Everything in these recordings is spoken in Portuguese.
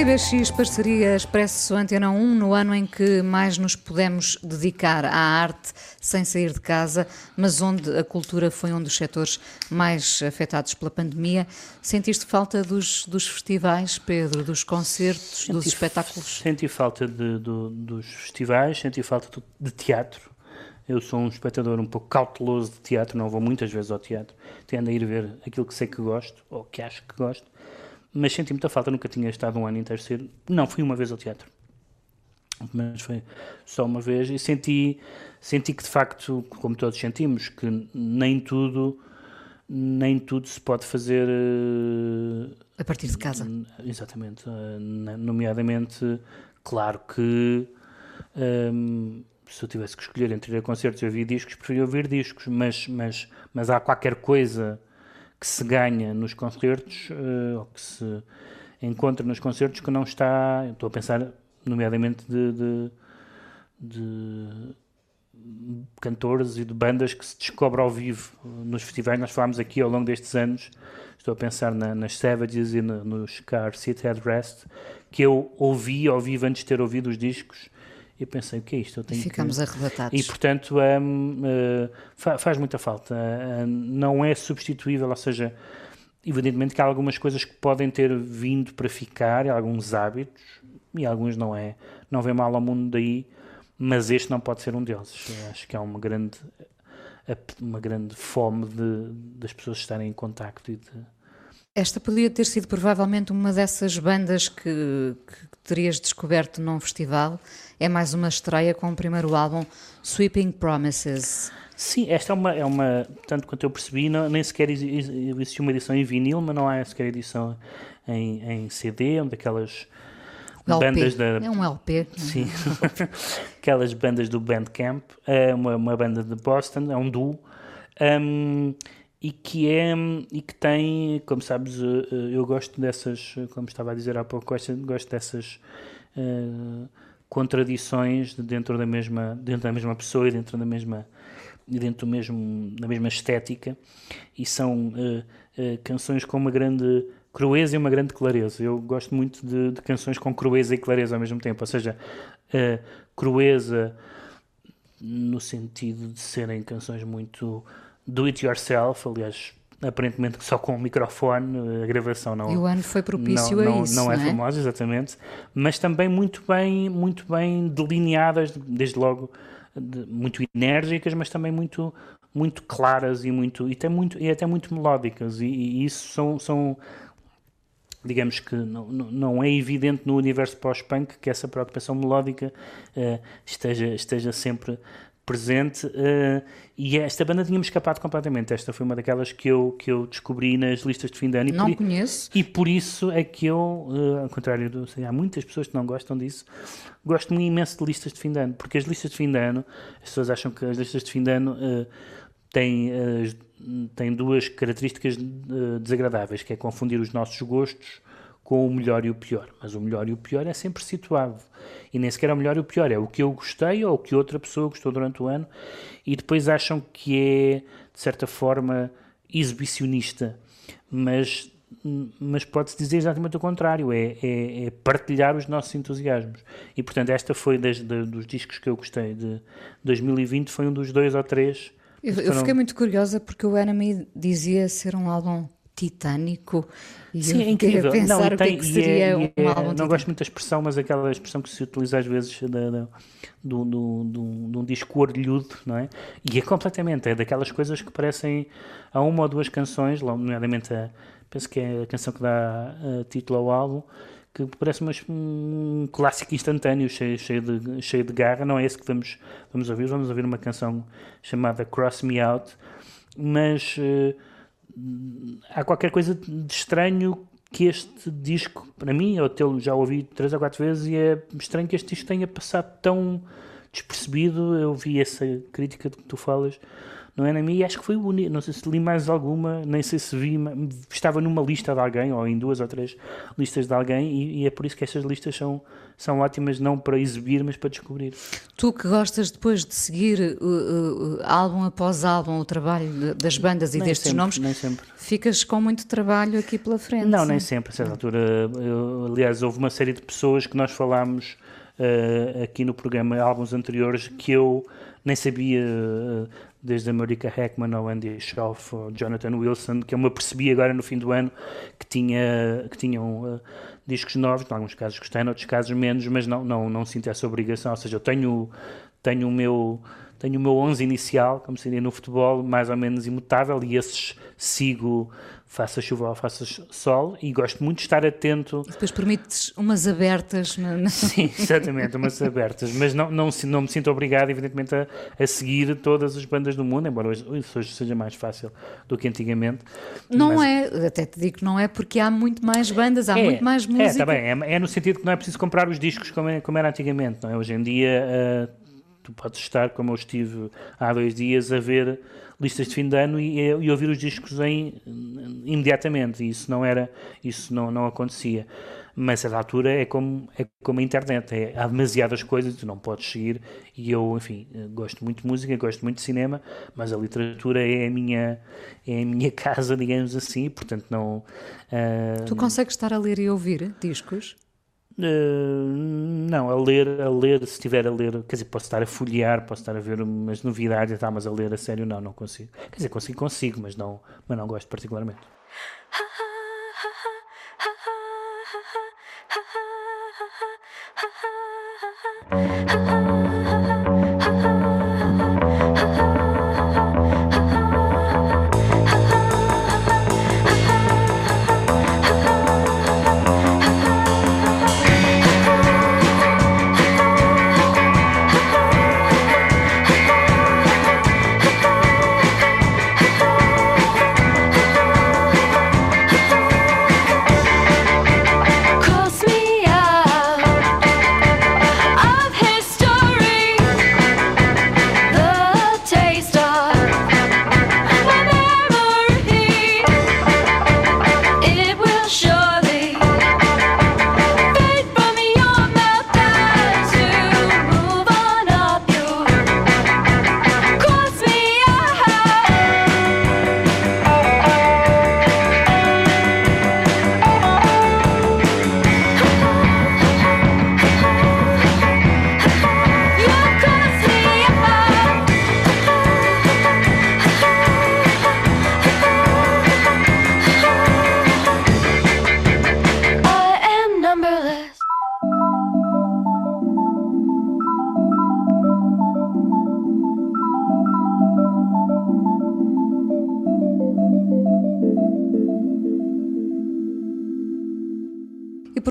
PBX Parceria Expresso Antena 1 no ano em que mais nos pudemos dedicar à arte sem sair de casa, mas onde a cultura foi um dos setores mais afetados pela pandemia. Sentiste falta dos, dos festivais, Pedro, dos concertos, senti, dos espetáculos? Senti falta de, do, dos festivais, senti falta de teatro. Eu sou um espectador um pouco cauteloso de teatro, não vou muitas vezes ao teatro. Tendo a ir ver aquilo que sei que gosto, ou que acho que gosto mas senti muita falta, nunca tinha estado um ano inteiro ser. Não, fui uma vez ao teatro. Mas foi só uma vez e senti, senti que de facto, como todos sentimos, que nem tudo, nem tudo se pode fazer a partir de casa. Exatamente. Nomeadamente, claro que um, se eu tivesse que escolher entre ir a concertos e ouvir discos, preferia ouvir discos, mas, mas, mas há qualquer coisa que se ganha nos concertos, uh, ou que se encontra nos concertos, que não está. Estou a pensar, nomeadamente, de, de, de cantores e de bandas que se descobre ao vivo nos festivais. Nós falámos aqui ao longo destes anos, estou a pensar na, nas Savages e no, nos Car Sit Rest, que eu ouvi ao vivo antes de ter ouvido os discos eu pensei, o que é isto? Eu tenho ficamos que... arrebatados. E, portanto, um, uh, fa faz muita falta. Uh, não é substituível, ou seja, evidentemente que há algumas coisas que podem ter vindo para ficar, alguns hábitos, e alguns não é. Não vem mal ao mundo daí, mas este não pode ser um deles. Eu acho que há uma grande, uma grande fome de, das pessoas estarem em contacto e de esta podia ter sido provavelmente uma dessas bandas que, que, terias descoberto num festival. É mais uma estreia com o primeiro álbum, Sweeping Promises. Sim, esta é uma, é uma tanto quanto eu percebi, não, nem sequer existe uma edição em vinil, mas não há sequer edição em, em CD, onde aquelas bandas da. É um LP. Sim, aquelas bandas do Bandcamp, é uma, uma banda de Boston, é um duo. Um, e que é e que tem, como sabes, eh, eh, eu gosto dessas, como estava a dizer há pouco, gosto, dessas uh, contradições dentro da mesma dentro da mesma pessoa e dentro da mesma dentro do mesmo da mesma estética e são uh, uh, canções com uma grande crueza e uma grande clareza. Eu gosto muito de, de canções com crueza e clareza ao mesmo tempo, ou seja, crueza no sentido de serem canções muito do it yourself, aliás, aparentemente só com o microfone, a gravação não. E o ano foi propício não, a não, isso. Não é, não é famosa, exatamente, mas também muito bem, muito bem delineadas, desde logo de, muito enérgicas, mas também muito, muito claras e muito e até muito e até muito melódicas e, e isso são, são digamos que não, não é evidente no universo pós-punk que essa preocupação melódica uh, esteja, esteja sempre presente uh, e esta banda tinha-me escapado completamente. Esta foi uma daquelas que eu, que eu descobri nas listas de fim de ano. E não por, conheço. E por isso é que eu, uh, ao contrário, do, sei, há muitas pessoas que não gostam disso, gosto muito imenso de listas de fim de ano, porque as listas de fim de ano, as pessoas acham que as listas de fim de ano uh, têm, têm duas características desagradáveis, que é confundir os nossos gostos com o melhor e o pior. Mas o melhor e o pior é sempre situado. E nem sequer é o melhor e o pior, é o que eu gostei ou o que outra pessoa gostou durante o ano. E depois acham que é, de certa forma, exibicionista. Mas, mas pode-se dizer exatamente o contrário: é, é, é, partilhar os nossos entusiasmos. E portanto, esta foi das, dos discos que eu gostei de 2020, foi um dos dois ou três. Eu, eu fiquei muito curiosa porque o Enemy dizia ser um álbum titânico. E Sim, é incrível. Pensar não, e tem, o que, é que seria é, um é, álbum Não titânico. gosto muito da expressão, mas aquela expressão que se utiliza às vezes do, do, do, de um disco orelhudo, não é? E é completamente, é daquelas coisas que parecem a uma ou duas canções, nomeadamente a, penso que é a canção que dá uh, título ao álbum, que parece um clássico instantâneo, cheio, cheio, de, cheio de garra. Não é esse que vamos, vamos ouvir, vamos ouvir uma canção chamada Cross Me Out, mas. Uh, há qualquer coisa de estranho que este disco, para mim, eu já ouvi três ou quatro vezes e é estranho que este disco tenha passado tão, despercebido. Eu vi essa crítica de que tu falas não é na minha, e acho que foi o único, não sei se li mais alguma, nem sei se vi, estava numa lista de alguém, ou em duas ou três listas de alguém, e, e é por isso que estas listas são, são ótimas, não para exibir, mas para descobrir. Tu que gostas depois de seguir uh, uh, álbum após álbum o trabalho das bandas e nem destes sempre, nomes, nem sempre. ficas com muito trabalho aqui pela frente. Não, nem sempre, a certa altura, eu, aliás, houve uma série de pessoas que nós falámos uh, aqui no programa, álbuns anteriores, que eu nem sabia uh, desde a Marika Heckman ao Andy Schauf ao Jonathan Wilson, que eu me apercebi agora no fim do ano que, tinha, que tinham uh, discos novos, em alguns casos gostei, em outros casos menos, mas não, não, não sinto essa obrigação, ou seja, eu tenho, tenho o meu tenho o meu 11 inicial, como seria no futebol, mais ou menos imutável, e esses sigo faça chuva ou faça sol, e gosto muito de estar atento. E depois permites umas abertas. No... Sim, exatamente, umas abertas, mas não, não, não me sinto obrigado, evidentemente, a, a seguir todas as bandas do mundo, embora hoje, hoje seja mais fácil do que antigamente. Não mas... é, até te digo que não é, porque há muito mais bandas, há é, muito mais música. É, está bem, é, é, no sentido que não é preciso comprar os discos como, é, como era antigamente, não é? Hoje em dia. Uh, tu podes estar, como eu estive há dois dias, a ver listas de fim de ano e, e ouvir os discos em, imediatamente. E isso não era, isso não, não acontecia. Mas a altura é como, é como a internet, é, há demasiadas coisas, tu não podes seguir. E eu, enfim, gosto muito de música, gosto muito de cinema, mas a literatura é a minha, é a minha casa, digamos assim, portanto não. Uh... Tu consegues estar a ler e ouvir discos? Uh, não, a ler, a ler, se estiver a ler, quer dizer, posso estar a folhear, posso estar a ver umas novidades, tá, mas a ler a sério não, não consigo. Quer dizer, consigo, consigo, mas não, mas não gosto particularmente.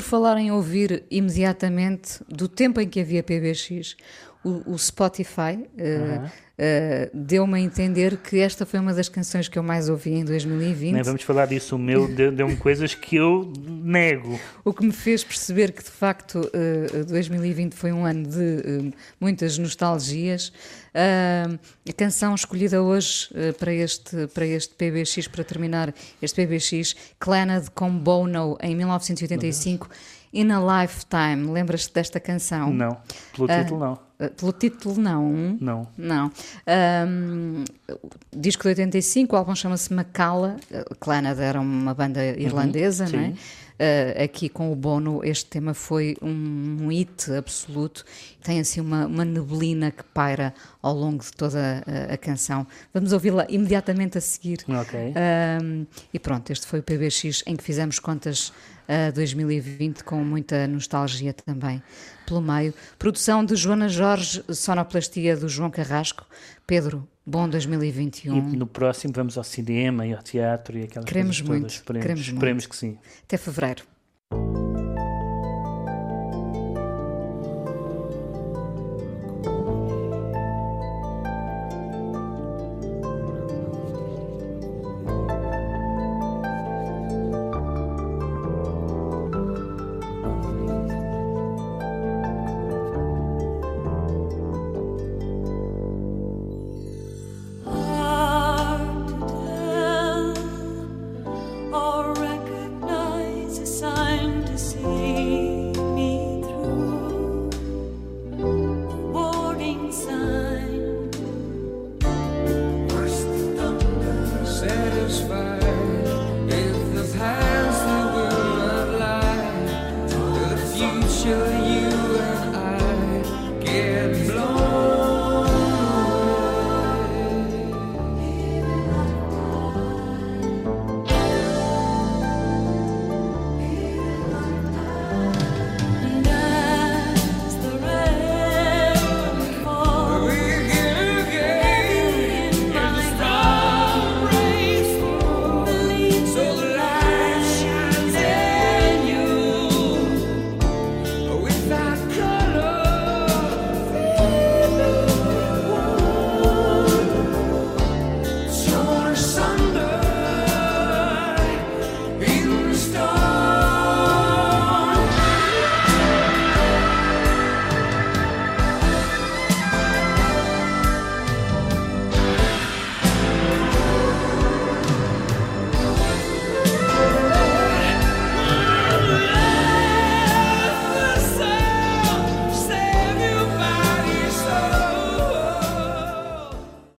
falar em ouvir imediatamente do tempo em que havia PBX, o, o Spotify uh, uh, deu-me a entender que esta foi uma das canções que eu mais ouvi em 2020. Nem vamos falar disso, o meu deu-me coisas que eu nego. O que me fez perceber que de facto uh, eh, 2020 foi um ano de muitas nostalgias. a canção escolhida hoje para, este, para este PBX, para terminar este PBX, Clannad com Bono em 1985. Uhum In a Lifetime. Lembras-te desta canção? Não, pelo uh, título não. Uh, pelo título não. Não. Não. Um, disco de 85, o álbum chama-se Macala. Clannad era uma banda uhum, irlandesa, uhum, não é? Uh, aqui com o Bono, este tema foi um, um hit absoluto. Tem assim uma, uma, neblina que paira ao longo de toda a, a canção. Vamos ouvi-la imediatamente a seguir. Ok. e pronto, este foi o PBX em que fizemos contas a 2020 com muita nostalgia também pelo meio. Produção de Joana Jorge, sonoplastia do João Carrasco. Pedro, bom 2021. E no próximo vamos ao cinema e ao teatro e aquelas queremos coisas muito, todas. Esperemos, queremos esperemos muito. que sim. Até fevereiro.